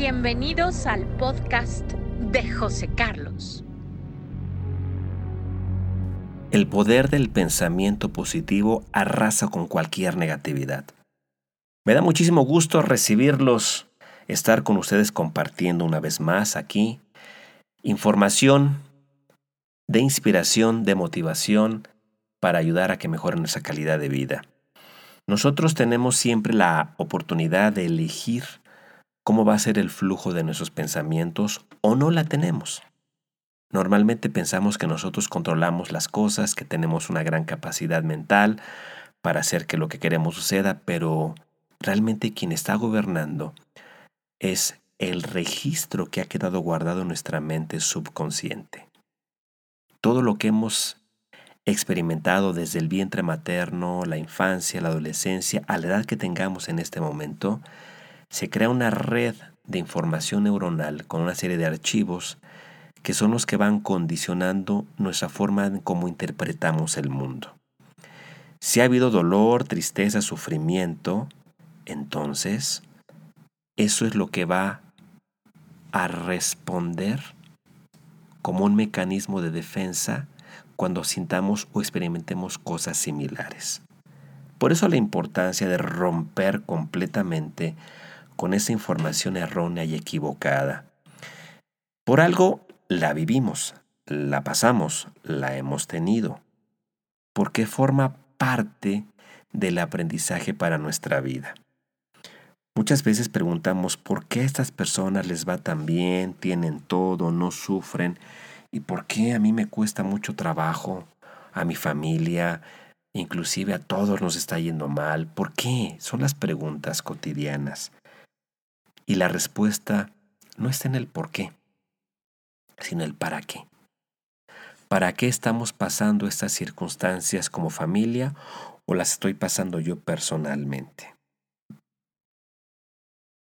Bienvenidos al podcast de José Carlos. El poder del pensamiento positivo arrasa con cualquier negatividad. Me da muchísimo gusto recibirlos, estar con ustedes compartiendo una vez más aquí información de inspiración, de motivación para ayudar a que mejoren nuestra calidad de vida. Nosotros tenemos siempre la oportunidad de elegir cómo va a ser el flujo de nuestros pensamientos o no la tenemos. Normalmente pensamos que nosotros controlamos las cosas, que tenemos una gran capacidad mental para hacer que lo que queremos suceda, pero realmente quien está gobernando es el registro que ha quedado guardado en nuestra mente subconsciente. Todo lo que hemos experimentado desde el vientre materno, la infancia, la adolescencia, a la edad que tengamos en este momento, se crea una red de información neuronal con una serie de archivos que son los que van condicionando nuestra forma en cómo interpretamos el mundo. Si ha habido dolor, tristeza, sufrimiento, entonces eso es lo que va a responder como un mecanismo de defensa cuando sintamos o experimentemos cosas similares. Por eso la importancia de romper completamente con esa información errónea y equivocada. Por algo la vivimos, la pasamos, la hemos tenido, porque forma parte del aprendizaje para nuestra vida. Muchas veces preguntamos por qué a estas personas les va tan bien, tienen todo, no sufren, y por qué a mí me cuesta mucho trabajo, a mi familia, inclusive a todos nos está yendo mal. ¿Por qué? Son las preguntas cotidianas. Y la respuesta no está en el por qué, sino el para qué. ¿Para qué estamos pasando estas circunstancias como familia o las estoy pasando yo personalmente?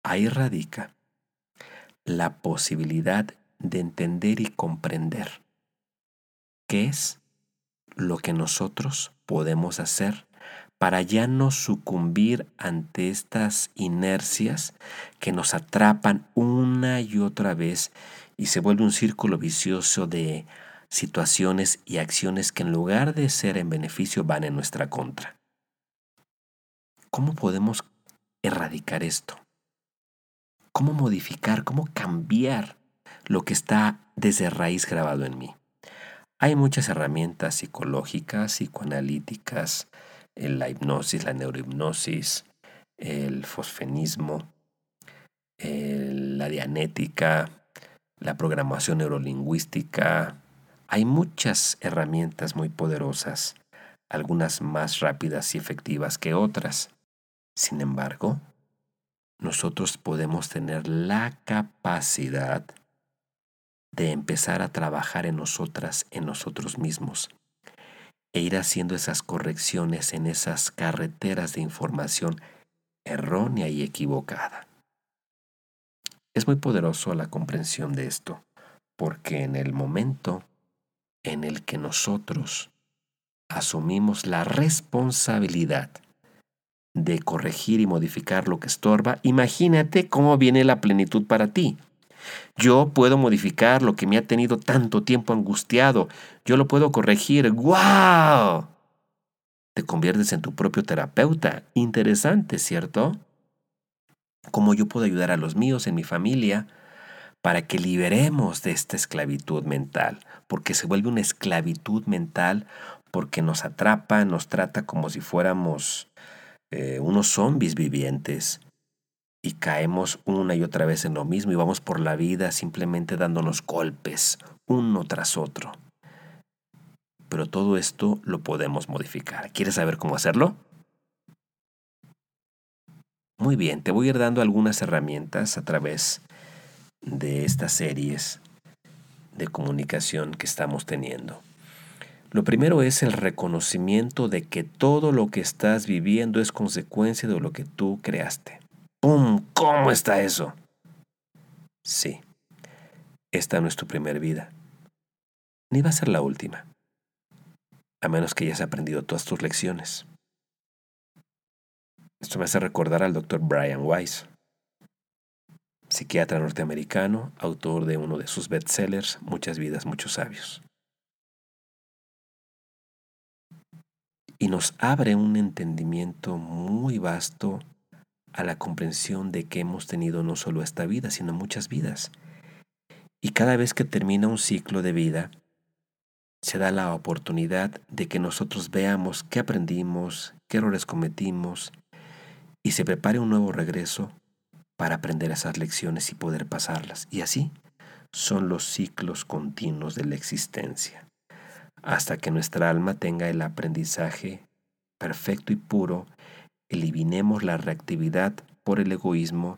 Ahí radica la posibilidad de entender y comprender qué es lo que nosotros podemos hacer para ya no sucumbir ante estas inercias que nos atrapan una y otra vez y se vuelve un círculo vicioso de situaciones y acciones que en lugar de ser en beneficio van en nuestra contra. ¿Cómo podemos erradicar esto? ¿Cómo modificar, cómo cambiar lo que está desde raíz grabado en mí? Hay muchas herramientas psicológicas, psicoanalíticas, la hipnosis, la neurohipnosis, el fosfenismo, la dianética, la programación neurolingüística. Hay muchas herramientas muy poderosas, algunas más rápidas y efectivas que otras. Sin embargo, nosotros podemos tener la capacidad de empezar a trabajar en nosotras, en nosotros mismos, e ir haciendo esas correcciones en esas carreteras de información errónea y equivocada. Es muy poderoso la comprensión de esto, porque en el momento en el que nosotros asumimos la responsabilidad de corregir y modificar lo que estorba, imagínate cómo viene la plenitud para ti. Yo puedo modificar lo que me ha tenido tanto tiempo angustiado. Yo lo puedo corregir. ¡Guau! Te conviertes en tu propio terapeuta. Interesante, ¿cierto? Cómo yo puedo ayudar a los míos en mi familia para que liberemos de esta esclavitud mental, porque se vuelve una esclavitud mental porque nos atrapa, nos trata como si fuéramos eh, unos zombies vivientes y caemos una y otra vez en lo mismo y vamos por la vida simplemente dándonos golpes uno tras otro. Pero todo esto lo podemos modificar. ¿Quieres saber cómo hacerlo? Muy bien, te voy a ir dando algunas herramientas a través de estas series de comunicación que estamos teniendo. Lo primero es el reconocimiento de que todo lo que estás viviendo es consecuencia de lo que tú creaste. ¡Pum! ¿Cómo está eso? Sí, esta no es tu primera vida, ni va a ser la última, a menos que hayas aprendido todas tus lecciones. Esto me hace recordar al doctor Brian Weiss. psiquiatra norteamericano, autor de uno de sus bestsellers, Muchas vidas, muchos sabios. Y nos abre un entendimiento muy vasto a la comprensión de que hemos tenido no solo esta vida, sino muchas vidas. Y cada vez que termina un ciclo de vida, se da la oportunidad de que nosotros veamos qué aprendimos, qué errores cometimos, y se prepare un nuevo regreso para aprender esas lecciones y poder pasarlas. Y así son los ciclos continuos de la existencia, hasta que nuestra alma tenga el aprendizaje perfecto y puro eliminemos la reactividad por el egoísmo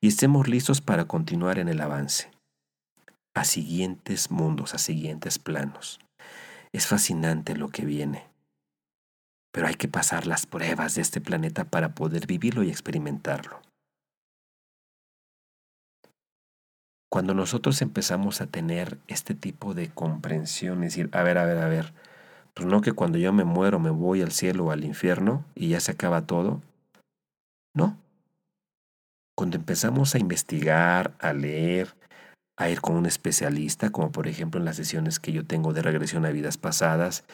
y estemos listos para continuar en el avance a siguientes mundos, a siguientes planos. Es fascinante lo que viene, pero hay que pasar las pruebas de este planeta para poder vivirlo y experimentarlo. Cuando nosotros empezamos a tener este tipo de comprensión, es decir, a ver, a ver, a ver, pues no que cuando yo me muero me voy al cielo o al infierno y ya se acaba todo. No. Cuando empezamos a investigar, a leer, a ir con un especialista, como por ejemplo en las sesiones que yo tengo de regresión a vidas pasadas,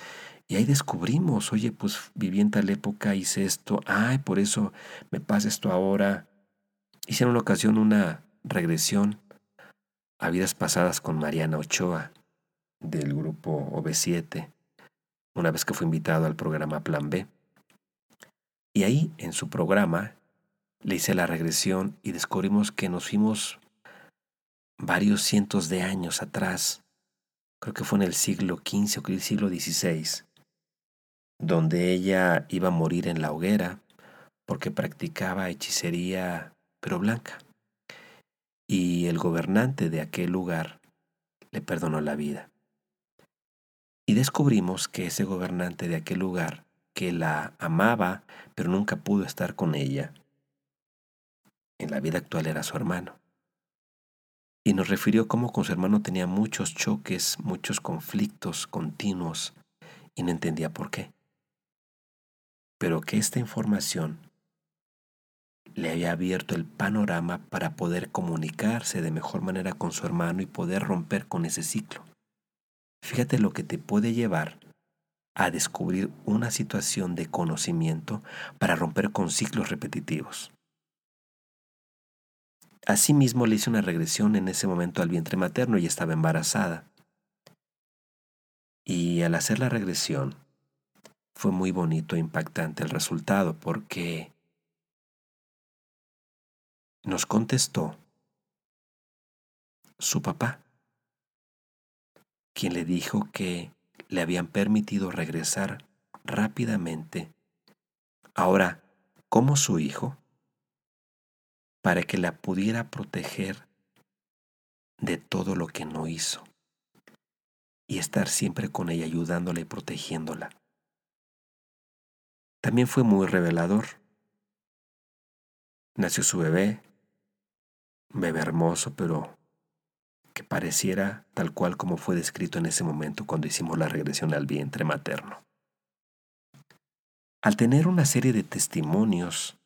y ahí descubrimos, oye, pues viví en tal época, hice esto, ay, por eso me pasa esto ahora. Hice en una ocasión una regresión a vidas pasadas con Mariana Ochoa del grupo OB7 una vez que fue invitado al programa Plan B. Y ahí, en su programa, le hice la regresión y descubrimos que nos fuimos varios cientos de años atrás, creo que fue en el siglo XV o el siglo XVI, donde ella iba a morir en la hoguera porque practicaba hechicería pero blanca. Y el gobernante de aquel lugar le perdonó la vida. Y descubrimos que ese gobernante de aquel lugar, que la amaba, pero nunca pudo estar con ella, en la vida actual era su hermano. Y nos refirió cómo con su hermano tenía muchos choques, muchos conflictos continuos, y no entendía por qué. Pero que esta información le había abierto el panorama para poder comunicarse de mejor manera con su hermano y poder romper con ese ciclo. Fíjate lo que te puede llevar a descubrir una situación de conocimiento para romper con ciclos repetitivos. Asimismo le hice una regresión en ese momento al vientre materno y estaba embarazada. Y al hacer la regresión fue muy bonito e impactante el resultado porque nos contestó su papá quien le dijo que le habían permitido regresar rápidamente, ahora como su hijo, para que la pudiera proteger de todo lo que no hizo y estar siempre con ella ayudándola y protegiéndola. También fue muy revelador. Nació su bebé, bebé hermoso, pero pareciera tal cual como fue descrito en ese momento cuando hicimos la regresión al vientre materno. Al tener una serie de testimonios,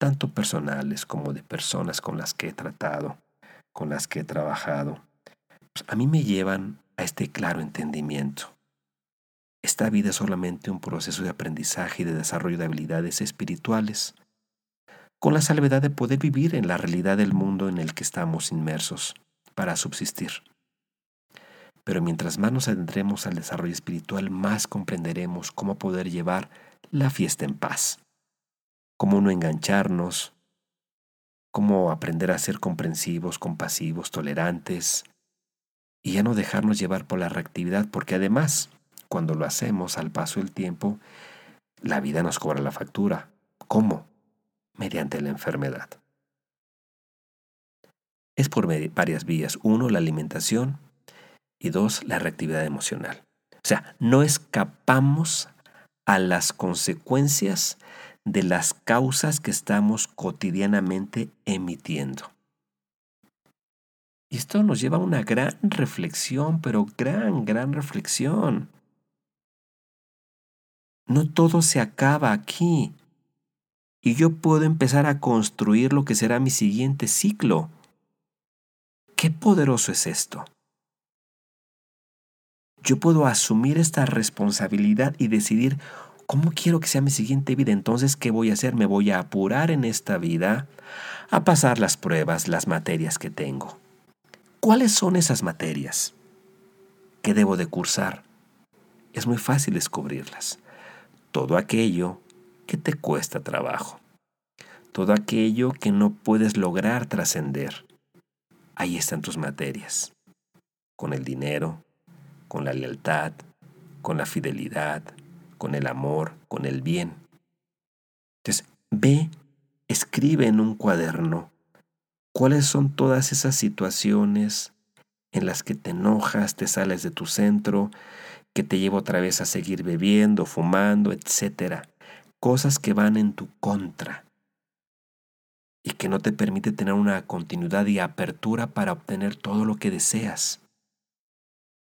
tanto personales como de personas con las que he tratado, con las que he trabajado, pues a mí me llevan a este claro entendimiento. Esta vida es solamente un proceso de aprendizaje y de desarrollo de habilidades espirituales, con la salvedad de poder vivir en la realidad del mundo en el que estamos inmersos para subsistir. Pero mientras más nos adentremos al desarrollo espiritual, más comprenderemos cómo poder llevar la fiesta en paz, cómo no engancharnos, cómo aprender a ser comprensivos, compasivos, tolerantes, y ya no dejarnos llevar por la reactividad, porque además, cuando lo hacemos al paso del tiempo, la vida nos cobra la factura. ¿Cómo? Mediante la enfermedad es por varias vías. Uno, la alimentación y dos, la reactividad emocional. O sea, no escapamos a las consecuencias de las causas que estamos cotidianamente emitiendo. Y esto nos lleva a una gran reflexión, pero gran, gran reflexión. No todo se acaba aquí. Y yo puedo empezar a construir lo que será mi siguiente ciclo Qué poderoso es esto. Yo puedo asumir esta responsabilidad y decidir cómo quiero que sea mi siguiente vida. Entonces, ¿qué voy a hacer? Me voy a apurar en esta vida a pasar las pruebas, las materias que tengo. ¿Cuáles son esas materias? ¿Qué debo de cursar? Es muy fácil descubrirlas. Todo aquello que te cuesta trabajo. Todo aquello que no puedes lograr trascender. Ahí están tus materias. Con el dinero, con la lealtad, con la fidelidad, con el amor, con el bien. Entonces, ve, escribe en un cuaderno cuáles son todas esas situaciones, en las que te enojas, te sales de tu centro, que te lleva otra vez a seguir bebiendo, fumando, etc. Cosas que van en tu contra y que no te permite tener una continuidad y apertura para obtener todo lo que deseas.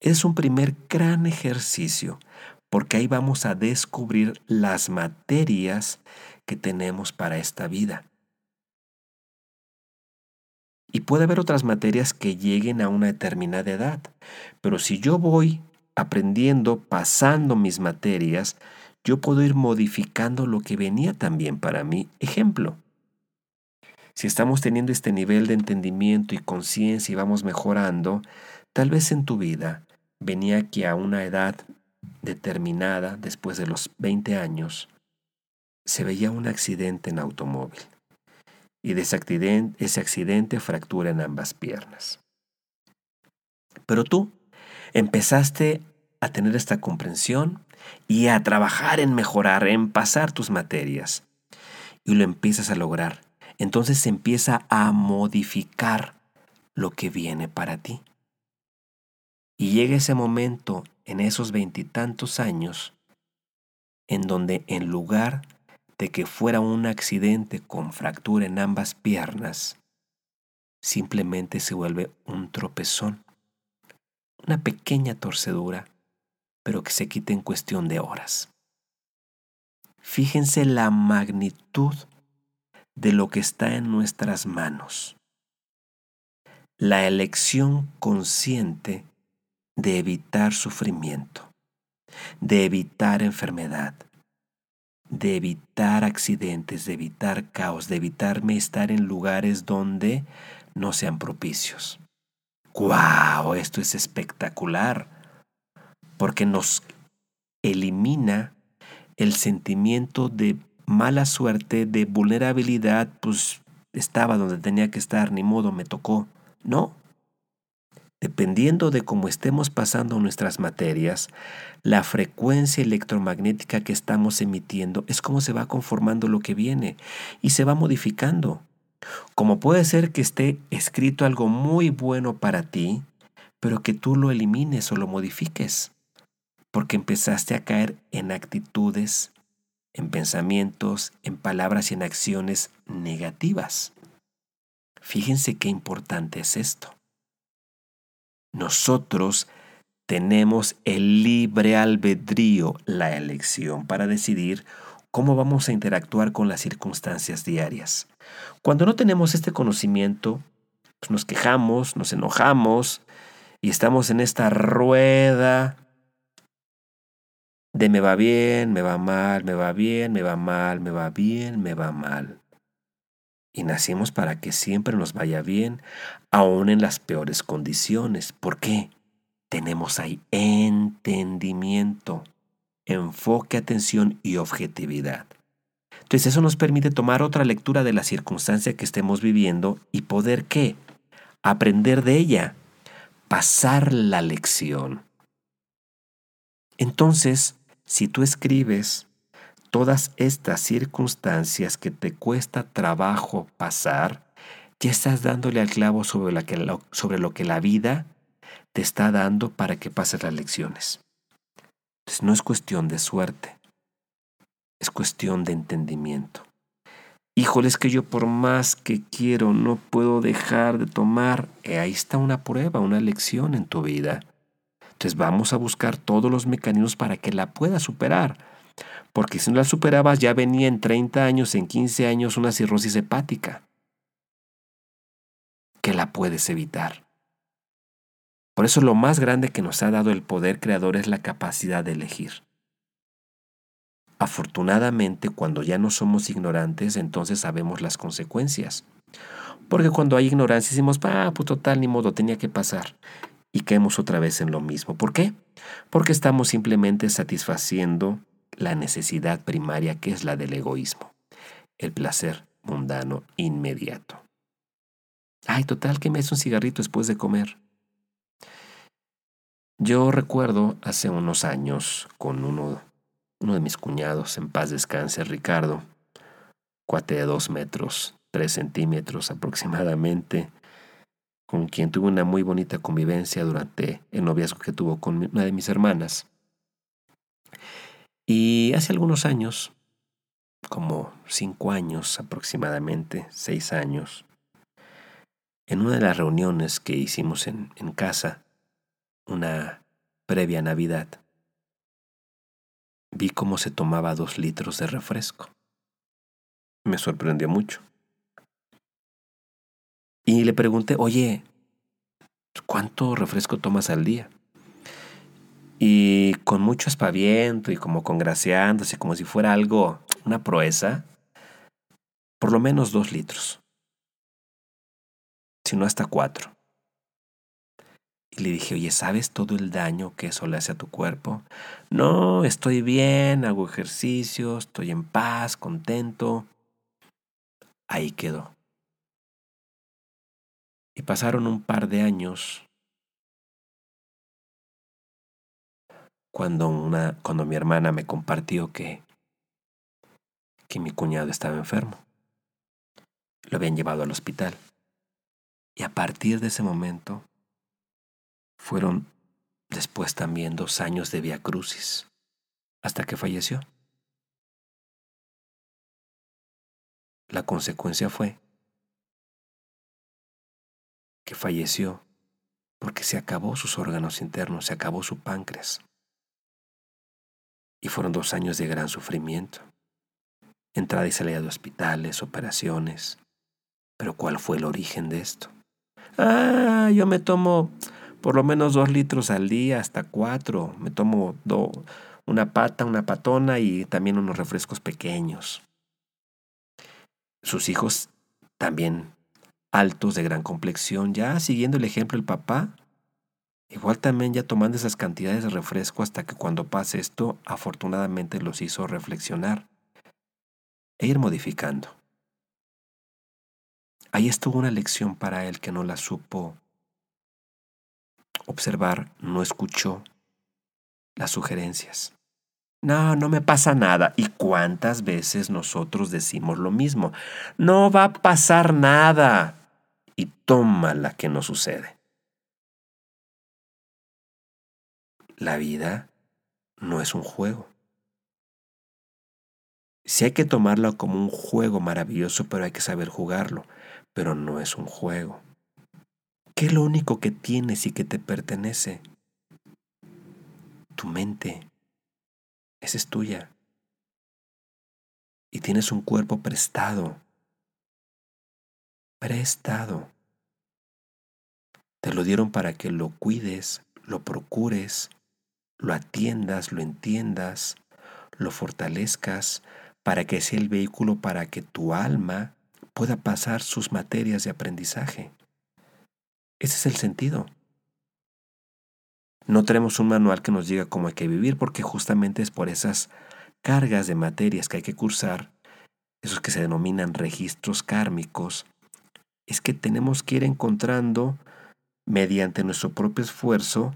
Es un primer gran ejercicio porque ahí vamos a descubrir las materias que tenemos para esta vida. Y puede haber otras materias que lleguen a una determinada edad. Pero si yo voy aprendiendo, pasando mis materias, yo puedo ir modificando lo que venía también para mí. Ejemplo, si estamos teniendo este nivel de entendimiento y conciencia y vamos mejorando, tal vez en tu vida venía que a una edad determinada, después de los 20 años, se veía un accidente en automóvil y de ese accidente, ese accidente fractura en ambas piernas. Pero tú empezaste a tener esta comprensión y a trabajar en mejorar, en pasar tus materias. Y lo empiezas a lograr. Entonces se empieza a modificar lo que viene para ti. Y llega ese momento en esos veintitantos años en donde en lugar de que fuera un accidente con fractura en ambas piernas, simplemente se vuelve un tropezón, una pequeña torcedura, pero que se quita en cuestión de horas. Fíjense la magnitud de lo que está en nuestras manos. La elección consciente de evitar sufrimiento, de evitar enfermedad, de evitar accidentes, de evitar caos, de evitarme estar en lugares donde no sean propicios. ¡Guau! Esto es espectacular, porque nos elimina el sentimiento de mala suerte, de vulnerabilidad, pues estaba donde tenía que estar, ni modo, me tocó. No, Dependiendo de cómo estemos pasando nuestras materias, la frecuencia electromagnética que estamos emitiendo es cómo se va conformando lo que viene y se va modificando. Como puede ser que esté escrito algo muy bueno para ti, pero que tú lo elimines o lo modifiques, porque empezaste a caer en actitudes, en pensamientos, en palabras y en acciones negativas. Fíjense qué importante es esto. Nosotros tenemos el libre albedrío, la elección para decidir cómo vamos a interactuar con las circunstancias diarias. Cuando no tenemos este conocimiento, pues nos quejamos, nos enojamos y estamos en esta rueda de me va bien, me va mal, me va bien, me va mal, me va bien, me va mal y nacimos para que siempre nos vaya bien, aun en las peores condiciones. ¿Por qué? Tenemos ahí entendimiento, enfoque, atención y objetividad. Entonces eso nos permite tomar otra lectura de la circunstancia que estemos viviendo y poder qué? Aprender de ella, pasar la lección. Entonces, si tú escribes todas estas circunstancias que te cuesta trabajo pasar, ya estás dándole al clavo sobre, lo que la vida te está dando para que pases las lecciones. Entonces no es cuestión de suerte, es cuestión de entendimiento. Híjole, es que yo por más que quiero no puedo dejar de tomar. Eh, ahí está una prueba, una lección en tu vida. Entonces vamos a buscar todos los mecanismos para que la puedas superar porque si no la superabas ya venía en 30 años, en 15 años una cirrosis hepática, que la puedes evitar. Por eso lo más grande que nos ha dado el poder creador es la capacidad de elegir. Afortunadamente, cuando ya no somos ignorantes, entonces sabemos las consecuencias. Porque cuando hay ignorancia decimos, ah, pues total, ni modo, tenía que pasar. Y caemos otra vez en lo mismo. ¿Por qué? Porque estamos simplemente satisfaciendo la necesidad primaria que es la del egoísmo, el placer mundano inmediato. Ay, total, que me hace un cigarrito después de comer. Yo recuerdo hace unos años con uno, uno de mis cuñados, en paz descanse, Ricardo, cuate de dos metros, tres centímetros aproximadamente, con quien tuve una muy bonita convivencia durante el noviazgo que tuvo con una de mis hermanas. Y hace algunos años, como cinco años aproximadamente, seis años, en una de las reuniones que hicimos en, en casa, una previa Navidad, vi cómo se tomaba dos litros de refresco. Me sorprendió mucho. Y le pregunté, oye, ¿cuánto refresco tomas al día? Y con mucho espaviento y como congraciándose, como si fuera algo, una proeza, por lo menos dos litros, si no hasta cuatro. Y le dije, oye, ¿sabes todo el daño que eso le hace a tu cuerpo? No, estoy bien, hago ejercicio, estoy en paz, contento. Ahí quedó. Y pasaron un par de años cuando, una, cuando mi hermana me compartió que, que mi cuñado estaba enfermo. Lo habían llevado al hospital. Y a partir de ese momento fueron después también dos años de via crucis, hasta que falleció. La consecuencia fue que falleció porque se acabó sus órganos internos, se acabó su páncreas. Y fueron dos años de gran sufrimiento. Entrada y salida de hospitales, operaciones. Pero ¿cuál fue el origen de esto? Ah, yo me tomo por lo menos dos litros al día, hasta cuatro. Me tomo una pata, una patona y también unos refrescos pequeños. Sus hijos también altos de gran complexión, ya siguiendo el ejemplo del papá, igual también ya tomando esas cantidades de refresco hasta que cuando pase esto, afortunadamente los hizo reflexionar e ir modificando. Ahí estuvo una lección para él que no la supo observar, no escuchó las sugerencias. No, no me pasa nada. ¿Y cuántas veces nosotros decimos lo mismo? No va a pasar nada. Y toma la que no sucede. La vida no es un juego. Sí hay que tomarlo como un juego maravilloso, pero hay que saber jugarlo. Pero no es un juego. ¿Qué es lo único que tienes y que te pertenece? Tu mente. Esa es tuya. Y tienes un cuerpo prestado. Prestado. Te lo dieron para que lo cuides, lo procures, lo atiendas, lo entiendas, lo fortalezcas, para que sea el vehículo para que tu alma pueda pasar sus materias de aprendizaje. Ese es el sentido. No tenemos un manual que nos diga cómo hay que vivir porque justamente es por esas cargas de materias que hay que cursar, esos que se denominan registros kármicos, es que tenemos que ir encontrando mediante nuestro propio esfuerzo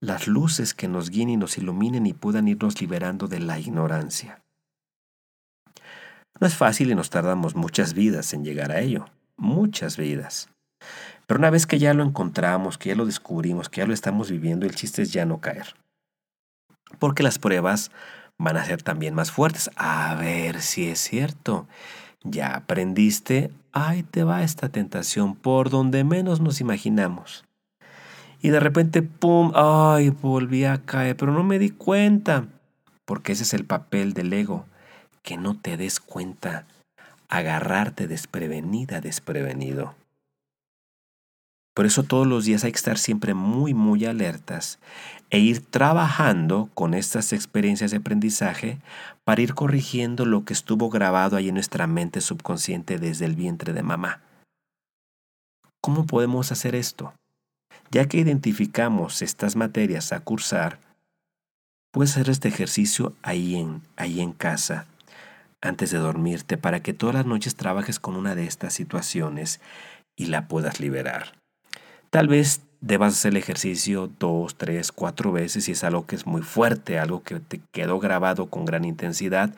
las luces que nos guíen y nos iluminen y puedan irnos liberando de la ignorancia. No es fácil y nos tardamos muchas vidas en llegar a ello, muchas vidas. Pero una vez que ya lo encontramos, que ya lo descubrimos, que ya lo estamos viviendo, el chiste es ya no caer. Porque las pruebas van a ser también más fuertes. A ver si es cierto. Ya aprendiste, ahí te va esta tentación por donde menos nos imaginamos. Y de repente, ¡pum! ¡Ay! Volví a caer, pero no me di cuenta. Porque ese es el papel del ego, que no te des cuenta, agarrarte desprevenida, desprevenido. Por eso todos los días hay que estar siempre muy, muy alertas e ir trabajando con estas experiencias de aprendizaje para ir corrigiendo lo que estuvo grabado ahí en nuestra mente subconsciente desde el vientre de mamá. ¿Cómo podemos hacer esto? Ya que identificamos estas materias a cursar, puedes hacer este ejercicio ahí en, ahí en casa, antes de dormirte, para que todas las noches trabajes con una de estas situaciones y la puedas liberar. Tal vez debas hacer el ejercicio dos, tres, cuatro veces si es algo que es muy fuerte, algo que te quedó grabado con gran intensidad,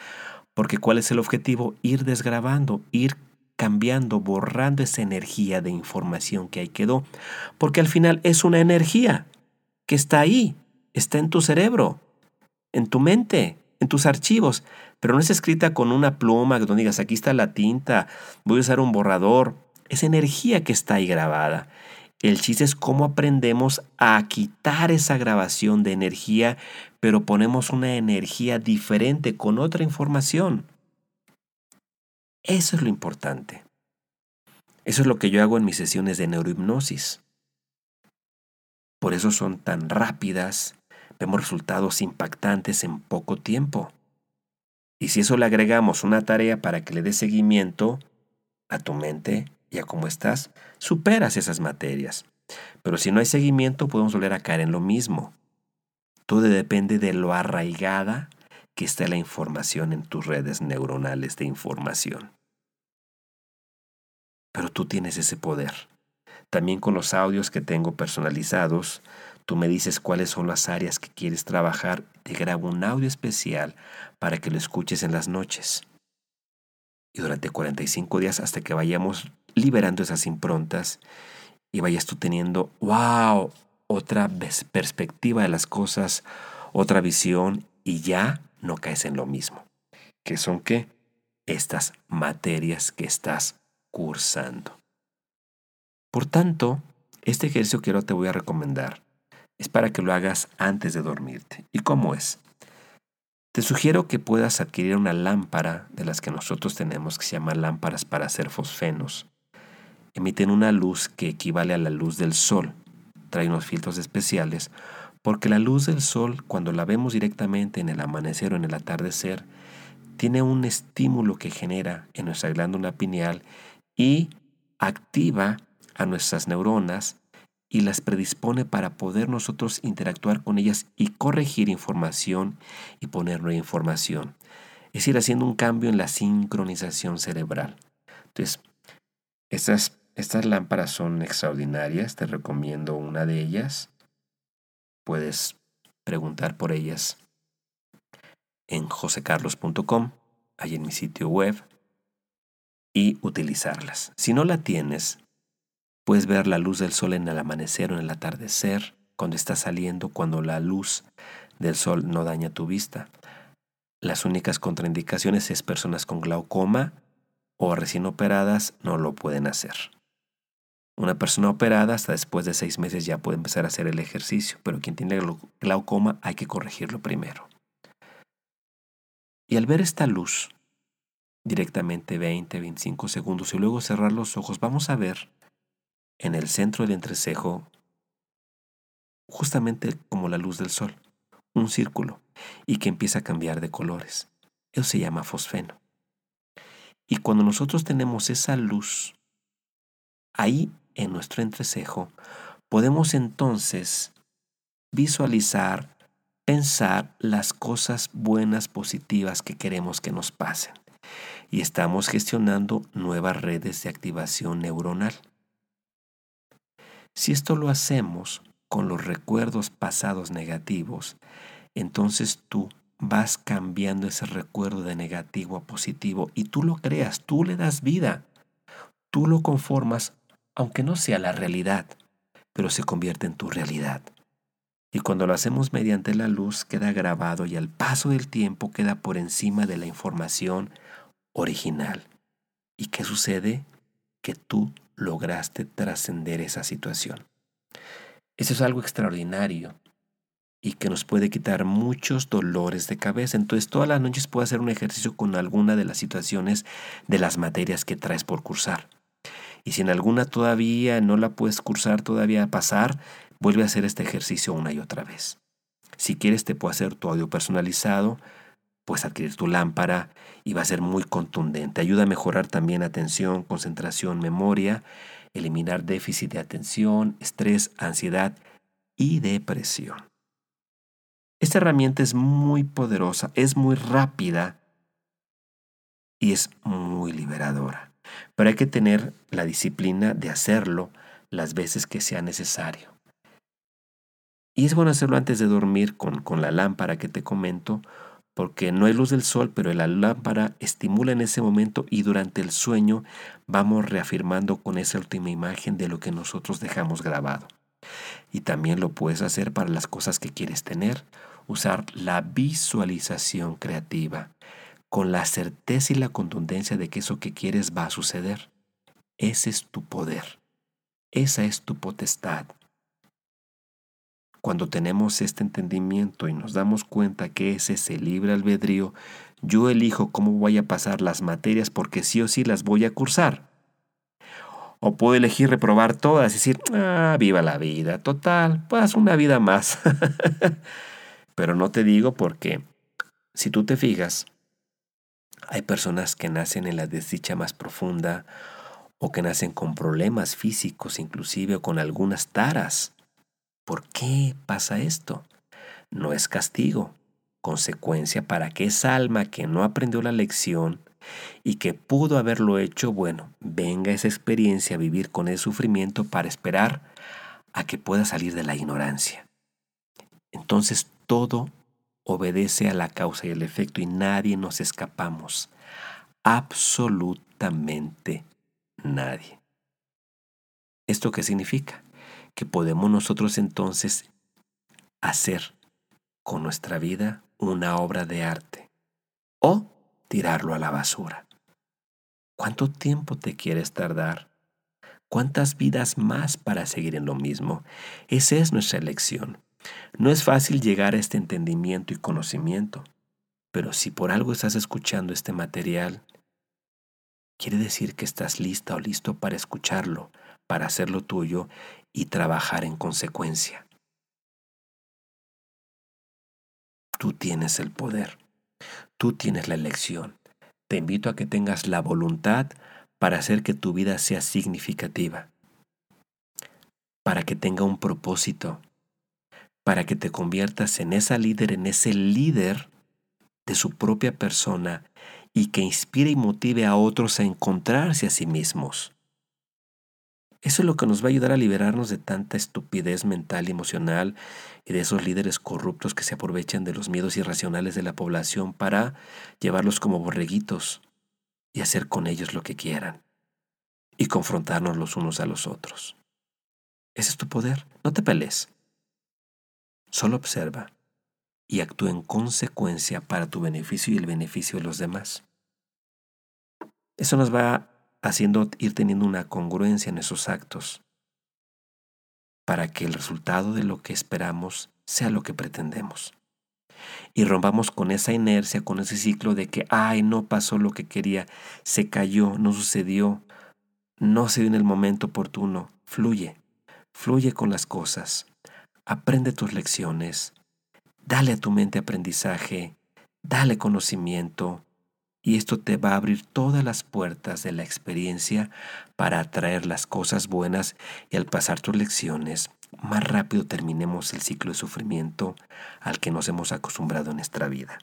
porque ¿cuál es el objetivo? Ir desgrabando, ir cambiando, borrando esa energía de información que ahí quedó, porque al final es una energía que está ahí, está en tu cerebro, en tu mente, en tus archivos, pero no es escrita con una pluma donde digas, aquí está la tinta, voy a usar un borrador, es energía que está ahí grabada. El chiste es cómo aprendemos a quitar esa grabación de energía, pero ponemos una energía diferente con otra información. Eso es lo importante. Eso es lo que yo hago en mis sesiones de neurohipnosis. Por eso son tan rápidas, vemos resultados impactantes en poco tiempo. Y si eso le agregamos una tarea para que le dé seguimiento a tu mente, ya como estás, superas esas materias. Pero si no hay seguimiento, podemos volver a caer en lo mismo. Todo depende de lo arraigada que está la información en tus redes neuronales de información. Pero tú tienes ese poder. También con los audios que tengo personalizados, tú me dices cuáles son las áreas que quieres trabajar, te grabo un audio especial para que lo escuches en las noches. Y durante 45 días hasta que vayamos liberando esas improntas y vayas tú teniendo, wow, otra perspectiva de las cosas, otra visión y ya no caes en lo mismo. ¿Qué son qué? Estas materias que estás cursando. Por tanto, este ejercicio que ahora te voy a recomendar es para que lo hagas antes de dormirte. ¿Y cómo es? Te sugiero que puedas adquirir una lámpara de las que nosotros tenemos que se llama lámparas para hacer fosfenos emiten una luz que equivale a la luz del sol. Trae unos filtros especiales porque la luz del sol, cuando la vemos directamente en el amanecer o en el atardecer, tiene un estímulo que genera en nuestra glándula pineal y activa a nuestras neuronas y las predispone para poder nosotros interactuar con ellas y corregir información y poner nueva información. Es decir, haciendo un cambio en la sincronización cerebral. Entonces, estas estas lámparas son extraordinarias, te recomiendo una de ellas. Puedes preguntar por ellas en josecarlos.com, ahí en mi sitio web, y utilizarlas. Si no la tienes, puedes ver la luz del sol en el amanecer o en el atardecer, cuando está saliendo, cuando la luz del sol no daña tu vista. Las únicas contraindicaciones es personas con glaucoma o recién operadas no lo pueden hacer. Una persona operada hasta después de seis meses ya puede empezar a hacer el ejercicio, pero quien tiene glaucoma hay que corregirlo primero. Y al ver esta luz, directamente 20, 25 segundos y luego cerrar los ojos, vamos a ver en el centro del entrecejo, justamente como la luz del sol, un círculo y que empieza a cambiar de colores. Eso se llama fosfeno. Y cuando nosotros tenemos esa luz, ahí en nuestro entrecejo, podemos entonces visualizar, pensar las cosas buenas, positivas que queremos que nos pasen. Y estamos gestionando nuevas redes de activación neuronal. Si esto lo hacemos con los recuerdos pasados negativos, entonces tú vas cambiando ese recuerdo de negativo a positivo y tú lo creas, tú le das vida, tú lo conformas aunque no sea la realidad, pero se convierte en tu realidad. Y cuando lo hacemos mediante la luz queda grabado y al paso del tiempo queda por encima de la información original. ¿Y qué sucede? Que tú lograste trascender esa situación. Eso es algo extraordinario y que nos puede quitar muchos dolores de cabeza. Entonces todas las noches puedes hacer un ejercicio con alguna de las situaciones de las materias que traes por cursar Y si en alguna todavía no la puedes cursar, todavía pasar, vuelve a hacer este ejercicio una y otra vez. Si quieres, te puedo hacer tu audio personalizado, puedes adquirir tu lámpara y va a ser muy contundente. Ayuda a mejorar también atención, concentración, memoria, eliminar déficit de atención, estrés, ansiedad y depresión. Esta herramienta es muy poderosa, es muy rápida y es muy liberadora. Pero hay que tener la disciplina de hacerlo las veces que sea necesario. Y es bueno hacerlo antes de dormir con, con la lámpara que te comento, porque no hay luz del sol, pero la lámpara estimula en ese momento y durante el sueño vamos reafirmando con esa última imagen de lo que nosotros dejamos grabado. Y también lo puedes hacer para las cosas que quieres tener, usar la visualización creativa con la certeza y la contundencia de que eso que quieres va a suceder. Ese es tu poder. Esa es tu potestad. Cuando tenemos este entendimiento y nos damos cuenta que ese es el libre albedrío, yo elijo cómo voy a pasar las materias porque sí o sí las voy a cursar. O puedo elegir reprobar todas y decir, ah, viva la vida, total, pues una vida más. Pero no te digo porque, si tú te fijas, hay personas que nacen en la desdicha más profunda o que nacen con problemas físicos, inclusive o con algunas taras. ¿Por qué pasa esto? No es castigo, consecuencia para que esa alma que no aprendió la lección y que pudo haberlo hecho, bueno, venga esa experiencia a vivir con el sufrimiento para esperar a que pueda salir de la ignorancia. Entonces todo obedece a la causa y el efecto y nadie nos escapamos. Absolutamente nadie. ¿Esto qué significa? Que podemos nosotros entonces hacer con nuestra vida una obra de arte o tirarlo a la basura. ¿Cuánto tiempo te quieres tardar? ¿Cuántas vidas más para seguir en lo mismo? Esa es nuestra elección. No es fácil llegar a este entendimiento y conocimiento, pero si por algo estás escuchando este material, quiere decir que estás lista o listo para escucharlo, para hacerlo tuyo y trabajar en consecuencia. Tú tienes el poder, tú tienes la elección. Te invito a que tengas la voluntad para hacer que tu vida sea significativa, para que tenga un propósito, para que te conviertas en esa líder, en ese líder de su propia persona y que inspire y motive a otros a encontrarse a sí mismos. Eso es lo que nos va a ayudar a liberarnos de tanta estupidez mental y emocional y de esos líderes corruptos que se aprovechan de los miedos irracionales de la población para llevarlos como borreguitos y hacer con ellos lo que quieran y confrontarnos los unos a los otros. Ese es tu poder, no te pelees. Solo observa y actúa en consecuencia para tu beneficio y el beneficio de los demás. Eso nos va haciendo ir teniendo una congruencia en esos actos para que el resultado de lo que esperamos sea lo que pretendemos. Y rompamos con esa inercia, con ese ciclo de que, ay, no pasó lo que quería, se cayó, no sucedió, no se dio en el momento oportuno. Fluye, fluye con las cosas aprende tus lecciones, dale a tu mente aprendizaje, dale conocimiento, y esto te va a abrir todas las puertas de la experiencia para atraer las cosas buenas y al pasar tus lecciones, más rápido terminemos el ciclo de sufrimiento al que nos hemos acostumbrado en nuestra vida.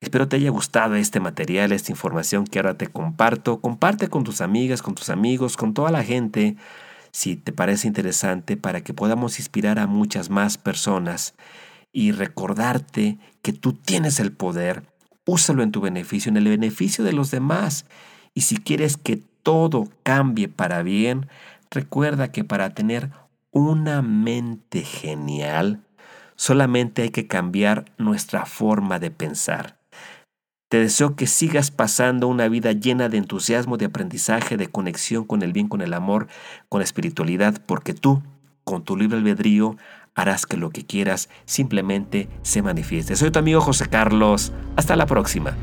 Espero te haya gustado este material, esta información que ahora te comparto. Comparte con tus amigas, con tus amigos, con toda la gente si te parece interesante, para que podamos inspirar a muchas más personas y recordarte que tú tienes el poder, úsalo en tu beneficio, en el beneficio de los demás. Y si quieres que todo cambie para bien, recuerda que para tener una mente genial, solamente hay que cambiar nuestra forma de pensar. Te deseo que sigas pasando una vida llena de entusiasmo, de aprendizaje, de conexión con el bien, con el amor, con la espiritualidad, porque tú, con tu libre albedrío, harás que lo que quieras simplemente se manifieste. Soy tu amigo José Carlos. Hasta la próxima.